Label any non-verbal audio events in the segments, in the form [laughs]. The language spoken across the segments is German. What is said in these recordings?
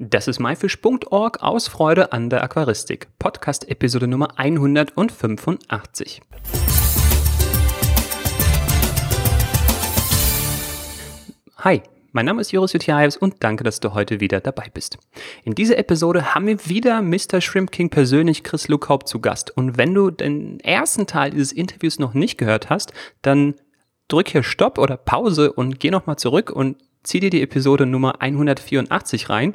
Das ist myfish.org aus Freude an der Aquaristik. Podcast Episode Nummer 185. Hi, mein Name ist Joris Jutjaevs und danke, dass du heute wieder dabei bist. In dieser Episode haben wir wieder Mr. Shrimp King persönlich Chris Lukaup zu Gast. Und wenn du den ersten Teil dieses Interviews noch nicht gehört hast, dann drück hier Stopp oder Pause und geh nochmal zurück und zieh dir die Episode Nummer 184 rein.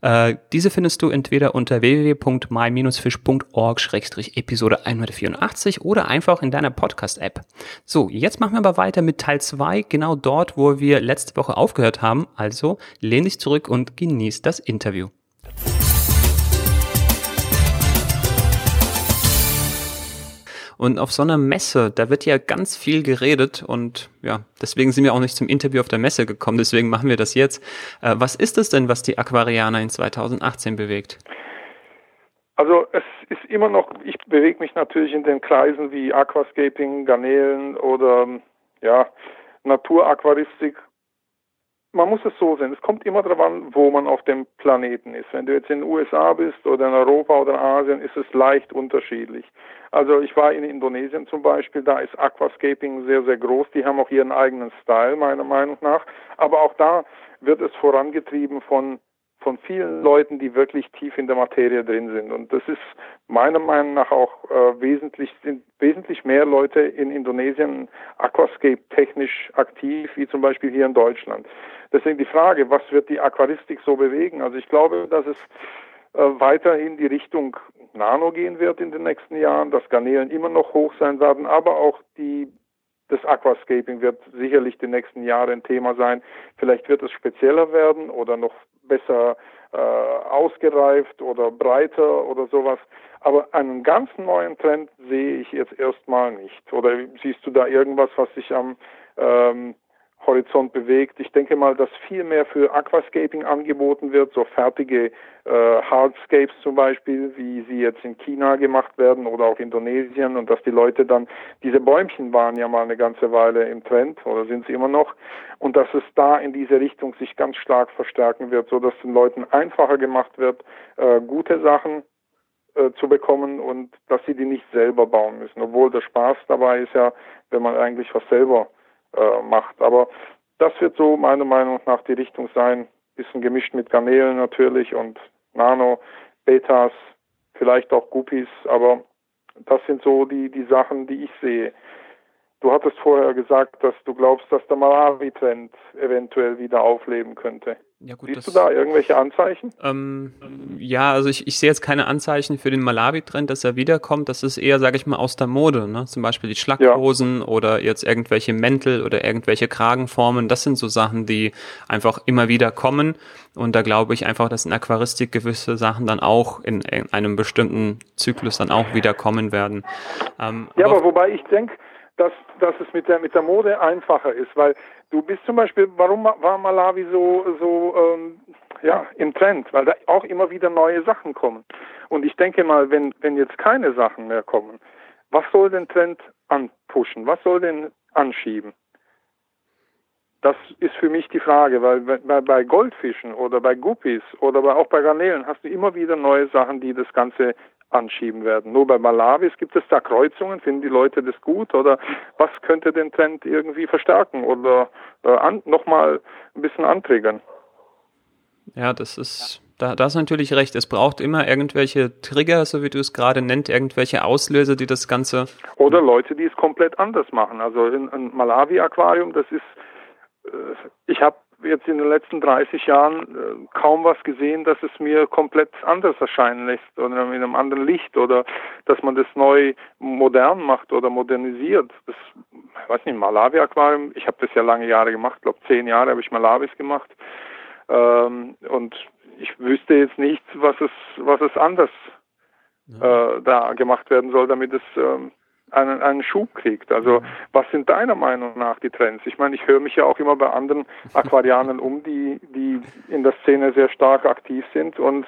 Äh, diese findest du entweder unter www.my-fish.org-episode 184 oder einfach in deiner Podcast-App. So, jetzt machen wir aber weiter mit Teil 2, genau dort, wo wir letzte Woche aufgehört haben. Also lehn dich zurück und genieß das Interview. Und auf so einer Messe, da wird ja ganz viel geredet und ja, deswegen sind wir auch nicht zum Interview auf der Messe gekommen, deswegen machen wir das jetzt. Äh, was ist es denn, was die Aquarianer in 2018 bewegt? Also es ist immer noch, ich bewege mich natürlich in den Kreisen wie Aquascaping, Garnelen oder ja, Naturaquaristik man muss es so sehen, es kommt immer darauf an, wo man auf dem Planeten ist. Wenn du jetzt in den USA bist oder in Europa oder in Asien, ist es leicht unterschiedlich. Also ich war in Indonesien zum Beispiel, da ist Aquascaping sehr, sehr groß. Die haben auch ihren eigenen Style, meiner Meinung nach. Aber auch da wird es vorangetrieben von von vielen Leuten, die wirklich tief in der Materie drin sind. Und das ist meiner Meinung nach auch äh, wesentlich, sind wesentlich mehr Leute in Indonesien Aquascape technisch aktiv, wie zum Beispiel hier in Deutschland. Deswegen die Frage, was wird die Aquaristik so bewegen? Also ich glaube, dass es äh, weiterhin die Richtung Nano gehen wird in den nächsten Jahren, dass Garnelen immer noch hoch sein werden, aber auch die das Aquascaping wird sicherlich die nächsten Jahre ein Thema sein. Vielleicht wird es spezieller werden oder noch besser äh, ausgereift oder breiter oder sowas. Aber einen ganz neuen Trend sehe ich jetzt erstmal nicht. Oder siehst du da irgendwas, was sich am ähm, Horizont bewegt. Ich denke mal, dass viel mehr für Aquascaping angeboten wird, so fertige äh, Hardscapes zum Beispiel, wie sie jetzt in China gemacht werden oder auch Indonesien und dass die Leute dann, diese Bäumchen waren ja mal eine ganze Weile im Trend oder sind sie immer noch und dass es da in diese Richtung sich ganz stark verstärken wird, so dass den Leuten einfacher gemacht wird, äh, gute Sachen äh, zu bekommen und dass sie die nicht selber bauen müssen, obwohl der Spaß dabei ist ja, wenn man eigentlich was selber äh, macht. Aber das wird so meiner Meinung nach die Richtung sein. Bisschen gemischt mit Garnelen natürlich und Nano, Betas, vielleicht auch Guppies, aber das sind so die, die Sachen, die ich sehe. Du hattest vorher gesagt, dass du glaubst, dass der Malawi-Trend eventuell wieder aufleben könnte. Ja, gut, Siehst du da irgendwelche Anzeichen? Ähm, ja, also ich, ich sehe jetzt keine Anzeichen für den Malawi-Trend, dass er wiederkommt. Das ist eher, sage ich mal, aus der Mode. Ne? Zum Beispiel die Schlackhosen ja. oder jetzt irgendwelche Mäntel oder irgendwelche Kragenformen. Das sind so Sachen, die einfach immer wieder kommen. Und da glaube ich einfach, dass in Aquaristik gewisse Sachen dann auch in, in einem bestimmten Zyklus dann auch wieder kommen werden. Ähm, ja, aber, aber wobei ich denke, dass, dass es mit der, mit der Mode einfacher ist, weil du bist zum Beispiel, warum war Malawi so, so ähm, ja, im Trend? Weil da auch immer wieder neue Sachen kommen. Und ich denke mal, wenn, wenn jetzt keine Sachen mehr kommen, was soll den Trend anpushen? Was soll den anschieben? Das ist für mich die Frage, weil bei, Goldfischen oder bei Guppies oder auch bei Garnelen hast du immer wieder neue Sachen, die das Ganze anschieben werden. Nur bei Malawis gibt es da Kreuzungen, finden die Leute das gut oder was könnte den Trend irgendwie verstärken oder äh, nochmal ein bisschen anträgern? Ja, das ist, da, da hast du natürlich recht. Es braucht immer irgendwelche Trigger, so wie du es gerade nennt, irgendwelche Auslöser, die das Ganze. Oder Leute, die es komplett anders machen. Also in ein Malawi-Aquarium, das ist, äh, ich habe jetzt in den letzten 30 Jahren äh, kaum was gesehen, dass es mir komplett anders erscheinen lässt oder in einem anderen Licht oder dass man das neu modern macht oder modernisiert. Das, ich weiß nicht, Malawi-Aquarium, ich habe das ja lange Jahre gemacht, glaube zehn Jahre habe ich Malawis gemacht ähm, und ich wüsste jetzt nicht, was es, was es anders ja. äh, da gemacht werden soll, damit es ähm, einen, einen Schub kriegt. Also was sind deiner Meinung nach die Trends? Ich meine, ich höre mich ja auch immer bei anderen [laughs] Aquarianern um, die, die in der Szene sehr stark aktiv sind und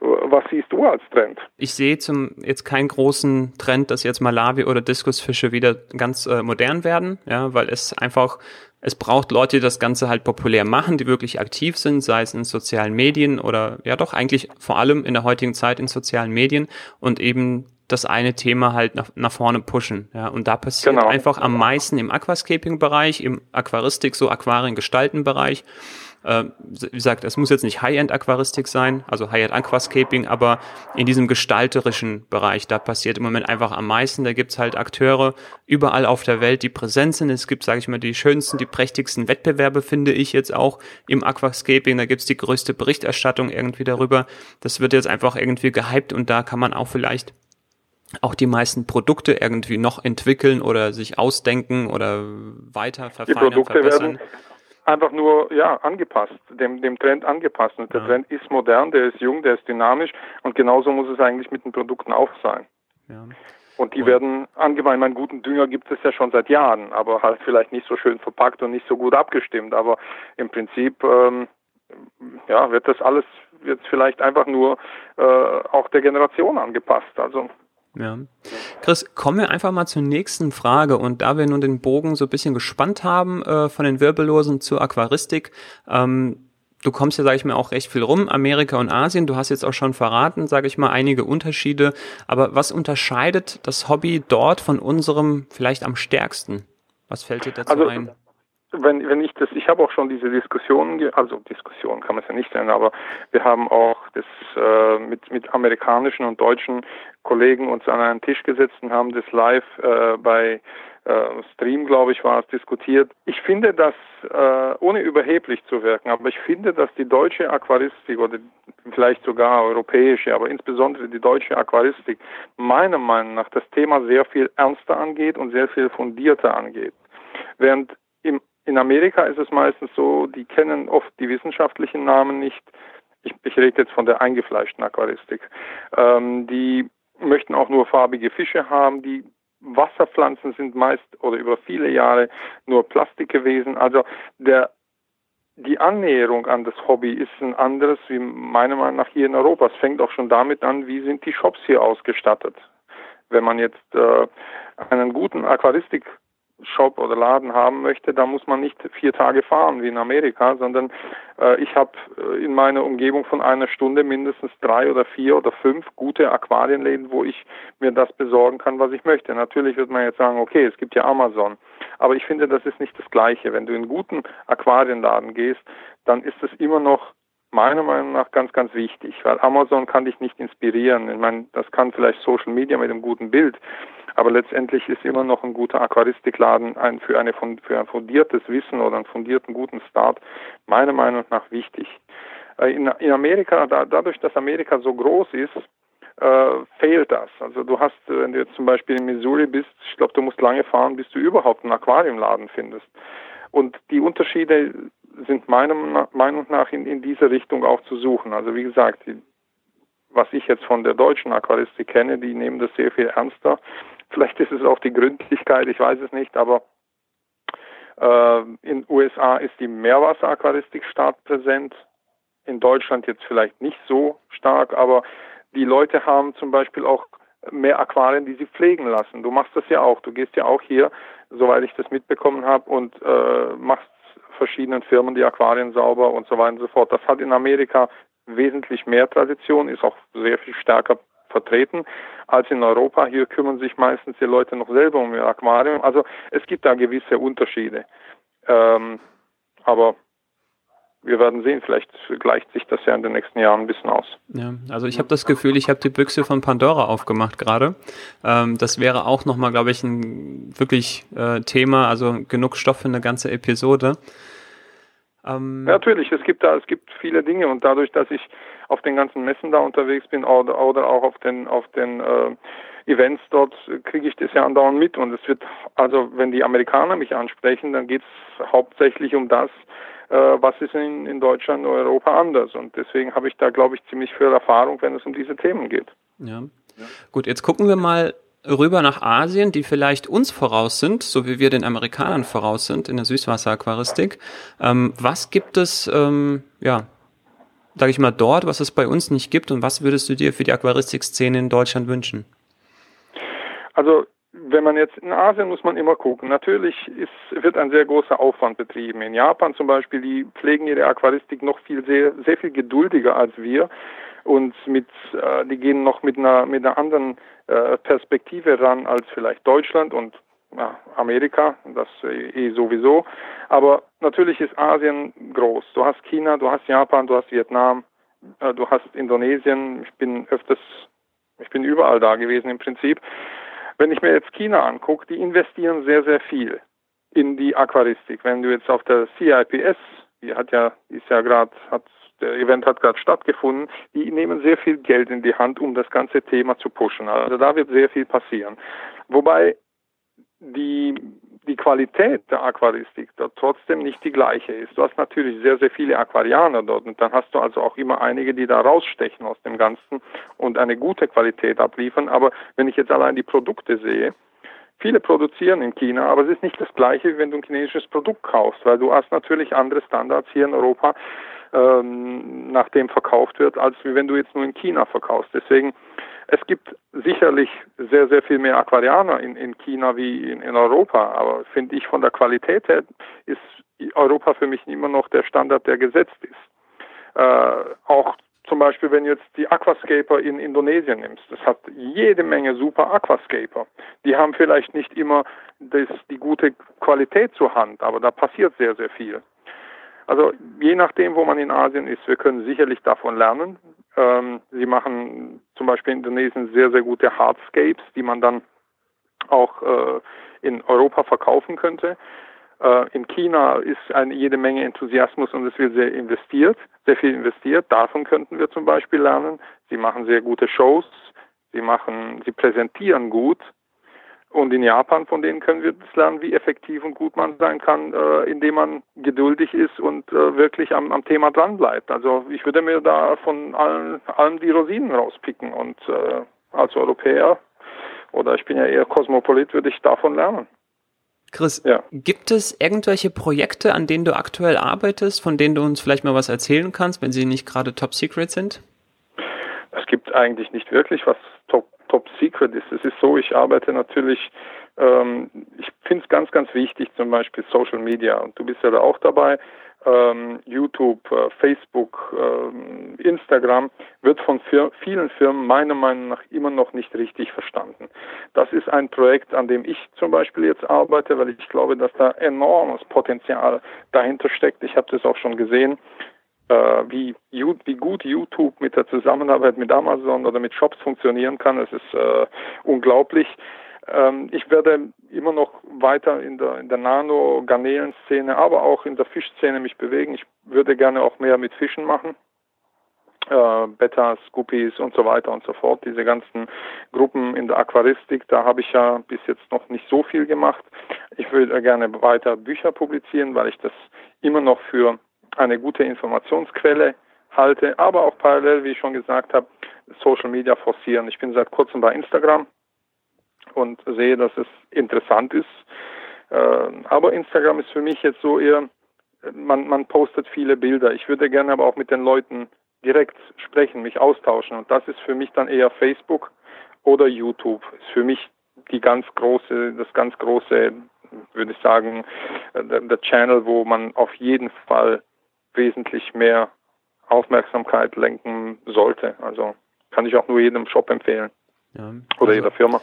was siehst du als Trend? Ich sehe zum jetzt keinen großen Trend, dass jetzt Malawi oder Diskusfische wieder ganz äh, modern werden, ja, weil es einfach es braucht Leute, die das Ganze halt populär machen, die wirklich aktiv sind, sei es in sozialen Medien oder ja doch eigentlich vor allem in der heutigen Zeit in sozialen Medien und eben das eine Thema halt nach, nach vorne pushen. Ja, und da passiert genau. einfach am meisten im Aquascaping-Bereich, im Aquaristik, so Aquarien-Gestalten-Bereich. Äh, wie gesagt, es muss jetzt nicht High-End-Aquaristik sein, also High-End Aquascaping, aber in diesem gestalterischen Bereich, da passiert im Moment einfach am meisten. Da gibt's halt Akteure überall auf der Welt, die präsent sind. Es gibt, sage ich mal, die schönsten, die prächtigsten Wettbewerbe, finde ich jetzt auch im Aquascaping. Da gibt's die größte Berichterstattung irgendwie darüber. Das wird jetzt einfach irgendwie gehypt und da kann man auch vielleicht auch die meisten Produkte irgendwie noch entwickeln oder sich ausdenken oder weiter verfeinern, die Produkte verbessern. Werden einfach nur ja angepasst, dem, dem Trend angepasst. Und der ja. Trend ist modern, der ist jung, der ist dynamisch und genauso muss es eigentlich mit den Produkten auch sein. Ja. Und die und werden angemein, meinen guten Dünger gibt es ja schon seit Jahren, aber halt vielleicht nicht so schön verpackt und nicht so gut abgestimmt. Aber im Prinzip ähm, ja, wird das alles jetzt vielleicht einfach nur äh, auch der Generation angepasst. Also ja. Chris, kommen wir einfach mal zur nächsten Frage. Und da wir nun den Bogen so ein bisschen gespannt haben äh, von den Wirbellosen zur Aquaristik, ähm, du kommst ja, sage ich mal, auch recht viel rum, Amerika und Asien. Du hast jetzt auch schon verraten, sage ich mal, einige Unterschiede. Aber was unterscheidet das Hobby dort von unserem vielleicht am stärksten? Was fällt dir dazu also, ein? Wenn, wenn ich das, ich habe auch schon diese Diskussionen, also Diskussionen kann man es ja nicht nennen, aber wir haben auch das äh, mit, mit amerikanischen und deutschen Kollegen uns an einen Tisch gesetzt und haben das live äh, bei äh, Stream, glaube ich, war es diskutiert. Ich finde das, äh, ohne überheblich zu wirken, aber ich finde, dass die deutsche Aquaristik oder vielleicht sogar europäische, aber insbesondere die deutsche Aquaristik meiner Meinung nach das Thema sehr viel ernster angeht und sehr viel fundierter angeht. Während in Amerika ist es meistens so, die kennen oft die wissenschaftlichen Namen nicht. Ich, ich rede jetzt von der eingefleischten Aquaristik. Ähm, die möchten auch nur farbige Fische haben. Die Wasserpflanzen sind meist oder über viele Jahre nur Plastik gewesen. Also der, die Annäherung an das Hobby ist ein anderes, wie meiner Meinung nach hier in Europa. Es fängt auch schon damit an, wie sind die Shops hier ausgestattet. Wenn man jetzt äh, einen guten Aquaristik Shop oder Laden haben möchte, da muss man nicht vier Tage fahren wie in Amerika, sondern äh, ich habe äh, in meiner Umgebung von einer Stunde mindestens drei oder vier oder fünf gute Aquarienläden, wo ich mir das besorgen kann, was ich möchte. Natürlich wird man jetzt sagen, okay, es gibt ja Amazon, aber ich finde, das ist nicht das Gleiche. Wenn du in einen guten Aquarienladen gehst, dann ist es immer noch meiner Meinung nach ganz, ganz wichtig, weil Amazon kann dich nicht inspirieren. Ich meine, das kann vielleicht Social Media mit einem guten Bild, aber letztendlich ist immer noch ein guter Aquaristikladen ein, für, eine, für ein fundiertes Wissen oder einen fundierten guten Start meiner Meinung nach wichtig. Äh, in, in Amerika, da, dadurch, dass Amerika so groß ist, äh, fehlt das. Also du hast, wenn du jetzt zum Beispiel in Missouri bist, ich glaube, du musst lange fahren, bis du überhaupt einen Aquariumladen findest. Und die Unterschiede sind meiner Meinung nach in, in diese Richtung auch zu suchen. Also wie gesagt, die, was ich jetzt von der deutschen Aquaristik kenne, die nehmen das sehr viel ernster. Vielleicht ist es auch die Gründlichkeit, ich weiß es nicht, aber äh, in USA ist die Meerwasseraquaristik stark präsent. In Deutschland jetzt vielleicht nicht so stark, aber die Leute haben zum Beispiel auch mehr Aquarien, die sie pflegen lassen. Du machst das ja auch. Du gehst ja auch hier, soweit ich das mitbekommen habe, und äh, machst verschiedenen Firmen die Aquarien sauber und so weiter und so fort. Das hat in Amerika wesentlich mehr Tradition, ist auch sehr viel stärker vertreten als in Europa. Hier kümmern sich meistens die Leute noch selber um ihr Aquarium. Also es gibt da gewisse Unterschiede. Ähm, aber wir werden sehen, vielleicht gleicht sich das ja in den nächsten Jahren ein bisschen aus. Ja, also ich habe das Gefühl, ich habe die Büchse von Pandora aufgemacht gerade. Ähm, das wäre auch nochmal, glaube ich, ein wirklich äh, Thema, also genug Stoff für eine ganze Episode. Ähm, ja, natürlich, es gibt da, es gibt viele Dinge und dadurch, dass ich auf den ganzen Messen da unterwegs bin oder, oder auch auf den, auf den äh, Events dort, kriege ich das ja andauernd mit und es wird, also wenn die Amerikaner mich ansprechen, dann geht es hauptsächlich um das, äh, was ist in, in Deutschland und Europa anders und deswegen habe ich da, glaube ich, ziemlich viel Erfahrung, wenn es um diese Themen geht. Ja. ja. Gut, jetzt gucken wir mal rüber nach Asien, die vielleicht uns voraus sind, so wie wir den Amerikanern voraus sind in der Süßwasseraquaristik. Ähm, was gibt es, ähm, ja, sage ich mal, dort, was es bei uns nicht gibt und was würdest du dir für die Aquaristik-Szene in Deutschland wünschen? Also wenn man jetzt in Asien muss man immer gucken. Natürlich ist, wird ein sehr großer Aufwand betrieben. In Japan zum Beispiel, die pflegen ihre Aquaristik noch viel sehr, sehr viel geduldiger als wir und mit, äh, die gehen noch mit einer mit einer anderen äh, Perspektive ran als vielleicht Deutschland und Amerika, das eh, eh sowieso. Aber natürlich ist Asien groß. Du hast China, du hast Japan, du hast Vietnam, äh, du hast Indonesien. Ich bin öfters, ich bin überall da gewesen im Prinzip. Wenn ich mir jetzt China angucke, die investieren sehr, sehr viel in die Aquaristik. Wenn du jetzt auf der CIPS, die hat ja, ist ja gerade, hat der Event hat gerade stattgefunden, die nehmen sehr viel Geld in die Hand, um das ganze Thema zu pushen. Also da wird sehr viel passieren. Wobei die, die Qualität der Aquaristik dort trotzdem nicht die gleiche ist. Du hast natürlich sehr, sehr viele Aquarianer dort und dann hast du also auch immer einige, die da rausstechen aus dem Ganzen und eine gute Qualität abliefern. Aber wenn ich jetzt allein die Produkte sehe, viele produzieren in China, aber es ist nicht das gleiche, wie wenn du ein chinesisches Produkt kaufst, weil du hast natürlich andere Standards hier in Europa, ähm, nach dem verkauft wird, als wie wenn du jetzt nur in China verkaufst. Deswegen es gibt sicherlich sehr, sehr viel mehr Aquarianer in, in China wie in, in Europa, aber finde ich von der Qualität her ist Europa für mich immer noch der Standard, der gesetzt ist. Äh, auch zum Beispiel, wenn du jetzt die Aquascaper in Indonesien nimmst, das hat jede Menge super Aquascaper. Die haben vielleicht nicht immer das, die gute Qualität zur Hand, aber da passiert sehr, sehr viel. Also je nachdem, wo man in Asien ist, wir können sicherlich davon lernen. Ähm, sie machen zum Beispiel in Indonesien sehr, sehr gute Hardscapes, die man dann auch äh, in Europa verkaufen könnte. Äh, in China ist eine jede Menge Enthusiasmus und es wird sehr investiert, sehr viel investiert. Davon könnten wir zum Beispiel lernen. Sie machen sehr gute Shows, sie machen, sie präsentieren gut und in Japan, von denen können wir das lernen, wie effektiv und gut man sein kann, äh, indem man geduldig ist und äh, wirklich am, am Thema dran bleibt. Also ich würde mir da von allen, allen die Rosinen rauspicken und äh, als Europäer oder ich bin ja eher Kosmopolit, würde ich davon lernen. Chris, ja. gibt es irgendwelche Projekte, an denen du aktuell arbeitest, von denen du uns vielleicht mal was erzählen kannst, wenn sie nicht gerade top secret sind? Es gibt eigentlich nicht wirklich was top Top Secret ist. Es ist so, ich arbeite natürlich, ähm, ich finde es ganz, ganz wichtig, zum Beispiel Social Media. Und du bist ja da auch dabei. Ähm, YouTube, äh, Facebook, äh, Instagram wird von Fir vielen Firmen meiner Meinung nach immer noch nicht richtig verstanden. Das ist ein Projekt, an dem ich zum Beispiel jetzt arbeite, weil ich glaube, dass da enormes Potenzial dahinter steckt. Ich habe das auch schon gesehen äh, wie, wie gut YouTube mit der Zusammenarbeit mit Amazon oder mit Shops funktionieren kann. Es ist äh, unglaublich. Ähm, ich werde immer noch weiter in der, in der Nano-Garnelen-Szene, aber auch in der Fischszene mich bewegen. Ich würde gerne auch mehr mit Fischen machen. Äh, Betas, Guppies und so weiter und so fort. Diese ganzen Gruppen in der Aquaristik, da habe ich ja bis jetzt noch nicht so viel gemacht. Ich würde gerne weiter Bücher publizieren, weil ich das immer noch für eine gute Informationsquelle halte, aber auch parallel, wie ich schon gesagt habe, Social Media forcieren. Ich bin seit kurzem bei Instagram und sehe, dass es interessant ist. Ähm, aber Instagram ist für mich jetzt so eher, man, man postet viele Bilder. Ich würde gerne aber auch mit den Leuten direkt sprechen, mich austauschen. Und das ist für mich dann eher Facebook oder YouTube. Ist für mich die ganz große, das ganz große, würde ich sagen, der, der Channel, wo man auf jeden Fall wesentlich mehr Aufmerksamkeit lenken sollte. Also kann ich auch nur jedem Shop empfehlen. Ja, also Oder jeder Firma.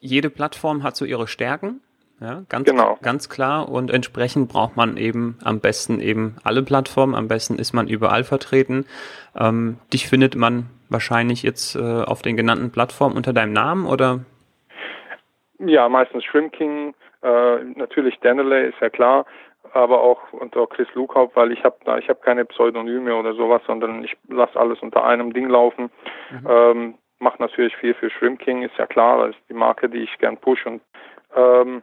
Jede Plattform hat so ihre Stärken. Ja, ganz, genau. ganz klar. Und entsprechend braucht man eben am besten eben alle Plattformen. Am besten ist man überall vertreten. Ähm, dich findet man wahrscheinlich jetzt äh, auf den genannten Plattformen unter deinem Namen oder? Ja, meistens Shrimp King, äh, natürlich Daneley ist ja klar aber auch unter Chris Lukaup, weil ich habe da, ich habe keine Pseudonyme oder sowas, sondern ich lasse alles unter einem Ding laufen. Mhm. Ähm, mache natürlich viel für Shrimp King, ist ja klar, das ist die Marke, die ich gern push und ähm,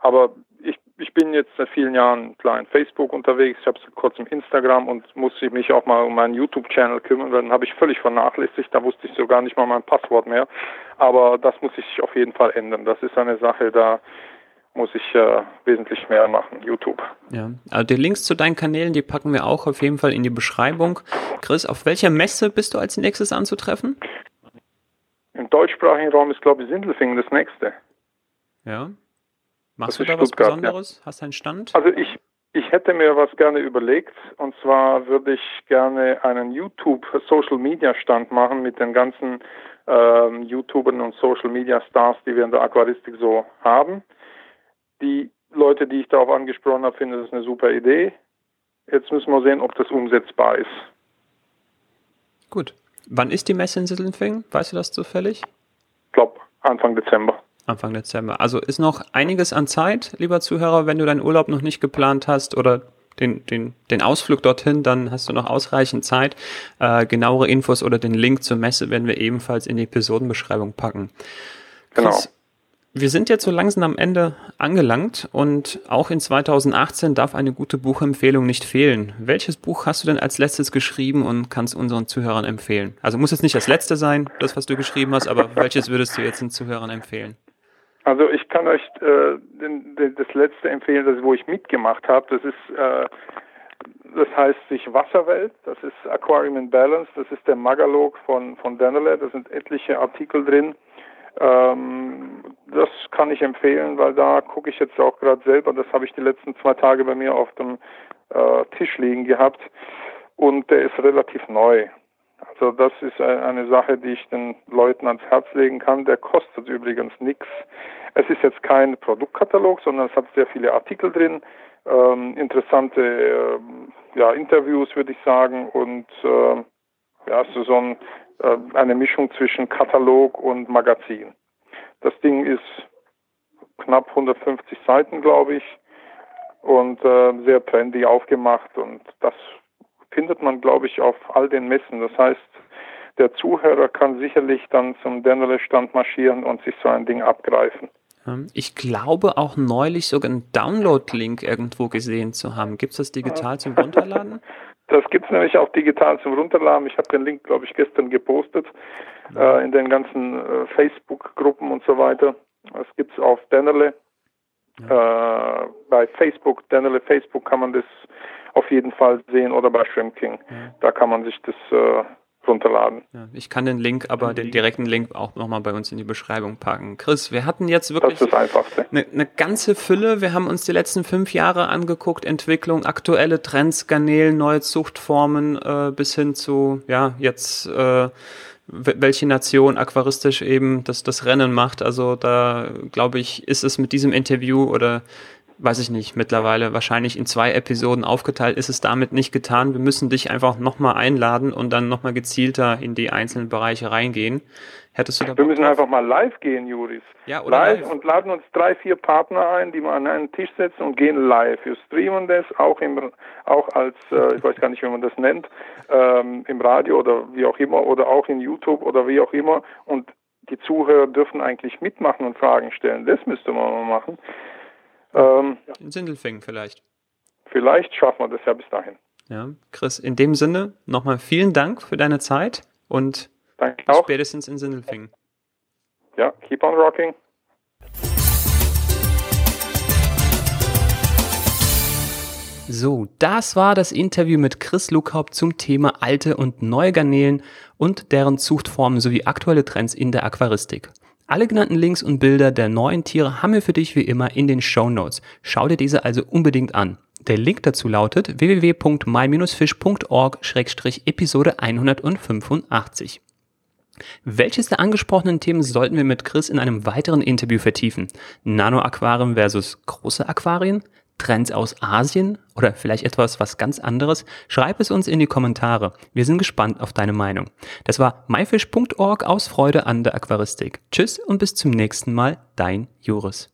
aber ich, ich bin jetzt seit vielen Jahren klar in Facebook unterwegs, ich habe seit kurzem Instagram und muss mich auch mal um meinen YouTube-Channel kümmern, dann habe ich völlig vernachlässigt, da wusste ich so gar nicht mal mein Passwort mehr. Aber das muss sich auf jeden Fall ändern. Das ist eine Sache, da muss ich äh, wesentlich mehr machen, YouTube. Ja, also die Links zu deinen Kanälen, die packen wir auch auf jeden Fall in die Beschreibung. Chris, auf welcher Messe bist du als nächstes anzutreffen? Im deutschsprachigen Raum ist, glaube ich, Sindelfingen das nächste. Ja. Machst du da was Besonderes? Ja. Hast du einen Stand? Also ich, ich hätte mir was gerne überlegt und zwar würde ich gerne einen YouTube Social Media Stand machen mit den ganzen ähm, YouTubern und Social Media Stars, die wir in der Aquaristik so haben. Die Leute, die ich darauf angesprochen habe, finden das eine super Idee. Jetzt müssen wir sehen, ob das umsetzbar ist. Gut. Wann ist die Messe in Sittelfingen? Weißt du das zufällig? Ich glaube Anfang Dezember. Anfang Dezember. Also ist noch einiges an Zeit, lieber Zuhörer, wenn du deinen Urlaub noch nicht geplant hast oder den, den, den Ausflug dorthin, dann hast du noch ausreichend Zeit. Äh, genauere Infos oder den Link zur Messe werden wir ebenfalls in die Episodenbeschreibung packen. Genau. Chris, wir sind jetzt so langsam am Ende angelangt und auch in 2018 darf eine gute Buchempfehlung nicht fehlen. Welches Buch hast du denn als letztes geschrieben und kannst unseren Zuhörern empfehlen? Also muss es nicht das letzte sein, das, was du geschrieben hast, aber welches würdest du jetzt den Zuhörern empfehlen? Also ich kann euch äh, den, den, das letzte empfehlen, das wo ich mitgemacht habe. Das ist äh, das heißt sich Wasserwelt. Das ist Aquarium in Balance. Das ist der Magalog von von Danele. Da sind etliche Artikel drin. Ähm, das kann ich empfehlen, weil da gucke ich jetzt auch gerade selber. Das habe ich die letzten zwei Tage bei mir auf dem äh, Tisch liegen gehabt und der ist relativ neu. Also das ist eine Sache, die ich den Leuten ans Herz legen kann. Der kostet übrigens nichts. Es ist jetzt kein Produktkatalog, sondern es hat sehr viele Artikel drin, ähm, interessante äh, ja, Interviews, würde ich sagen, und äh, ja, so ein äh, eine Mischung zwischen Katalog und Magazin. Das Ding ist knapp 150 Seiten, glaube ich, und äh, sehr trendy aufgemacht und das findet man, glaube ich, auf all den Messen. Das heißt, der Zuhörer kann sicherlich dann zum Dennerle-Stand marschieren und sich so ein Ding abgreifen. Ähm, ich glaube auch neulich sogar einen Download-Link irgendwo gesehen zu haben. Gibt es das digital zum [laughs] Runterladen? Das gibt es nämlich auch digital zum Runterladen. Ich habe den Link, glaube ich, gestern gepostet äh, in den ganzen äh, Facebook-Gruppen und so weiter. Das gibt es auf Dennerle. Ja. Äh, bei Facebook, Dennerle Facebook kann man das auf jeden Fall sehen oder bei Shrimp King. Ja. Da kann man sich das äh, runterladen. Ja, ich kann den Link, aber den direkten Link auch nochmal bei uns in die Beschreibung packen. Chris, wir hatten jetzt wirklich eine, eine, ganze Fülle. Wir haben uns die letzten fünf Jahre angeguckt, Entwicklung, aktuelle Trends, Garnelen, neue Zuchtformen äh, bis hin zu, ja, jetzt äh, welche Nation aquaristisch eben das, das Rennen macht. Also da glaube ich, ist es mit diesem Interview oder weiß ich nicht, mittlerweile wahrscheinlich in zwei Episoden aufgeteilt, ist es damit nicht getan. Wir müssen dich einfach nochmal einladen und dann nochmal gezielter in die einzelnen Bereiche reingehen. Hättest du da Wir müssen drauf? einfach mal live gehen, Juris. Ja, oder live, live, und laden uns drei, vier Partner ein, die wir an einen Tisch setzen und gehen live. Wir streamen das auch im, auch als, äh, ich weiß gar nicht, wie man das nennt, ähm, im Radio oder wie auch immer oder auch in YouTube oder wie auch immer und die Zuhörer dürfen eigentlich mitmachen und Fragen stellen. Das müsste man mal machen. Ähm, in Sindelfingen vielleicht. Vielleicht schaffen wir das ja bis dahin. Ja, Chris, in dem Sinne nochmal vielen Dank für deine Zeit und Danke bis auch. spätestens in Sindelfingen. Ja, keep on rocking. So, das war das Interview mit Chris Lukaup zum Thema alte und neue Garnelen und deren Zuchtformen sowie aktuelle Trends in der Aquaristik. Alle genannten Links und Bilder der neuen Tiere haben wir für dich wie immer in den Show Notes. Schau dir diese also unbedingt an. Der Link dazu lautet www.my-fish.org-episode 185. Welches der angesprochenen Themen sollten wir mit Chris in einem weiteren Interview vertiefen? Nano-Aquarien versus große Aquarien? Trends aus Asien oder vielleicht etwas was ganz anderes? Schreib es uns in die Kommentare. Wir sind gespannt auf deine Meinung. Das war myfish.org aus Freude an der Aquaristik. Tschüss und bis zum nächsten Mal, dein Joris.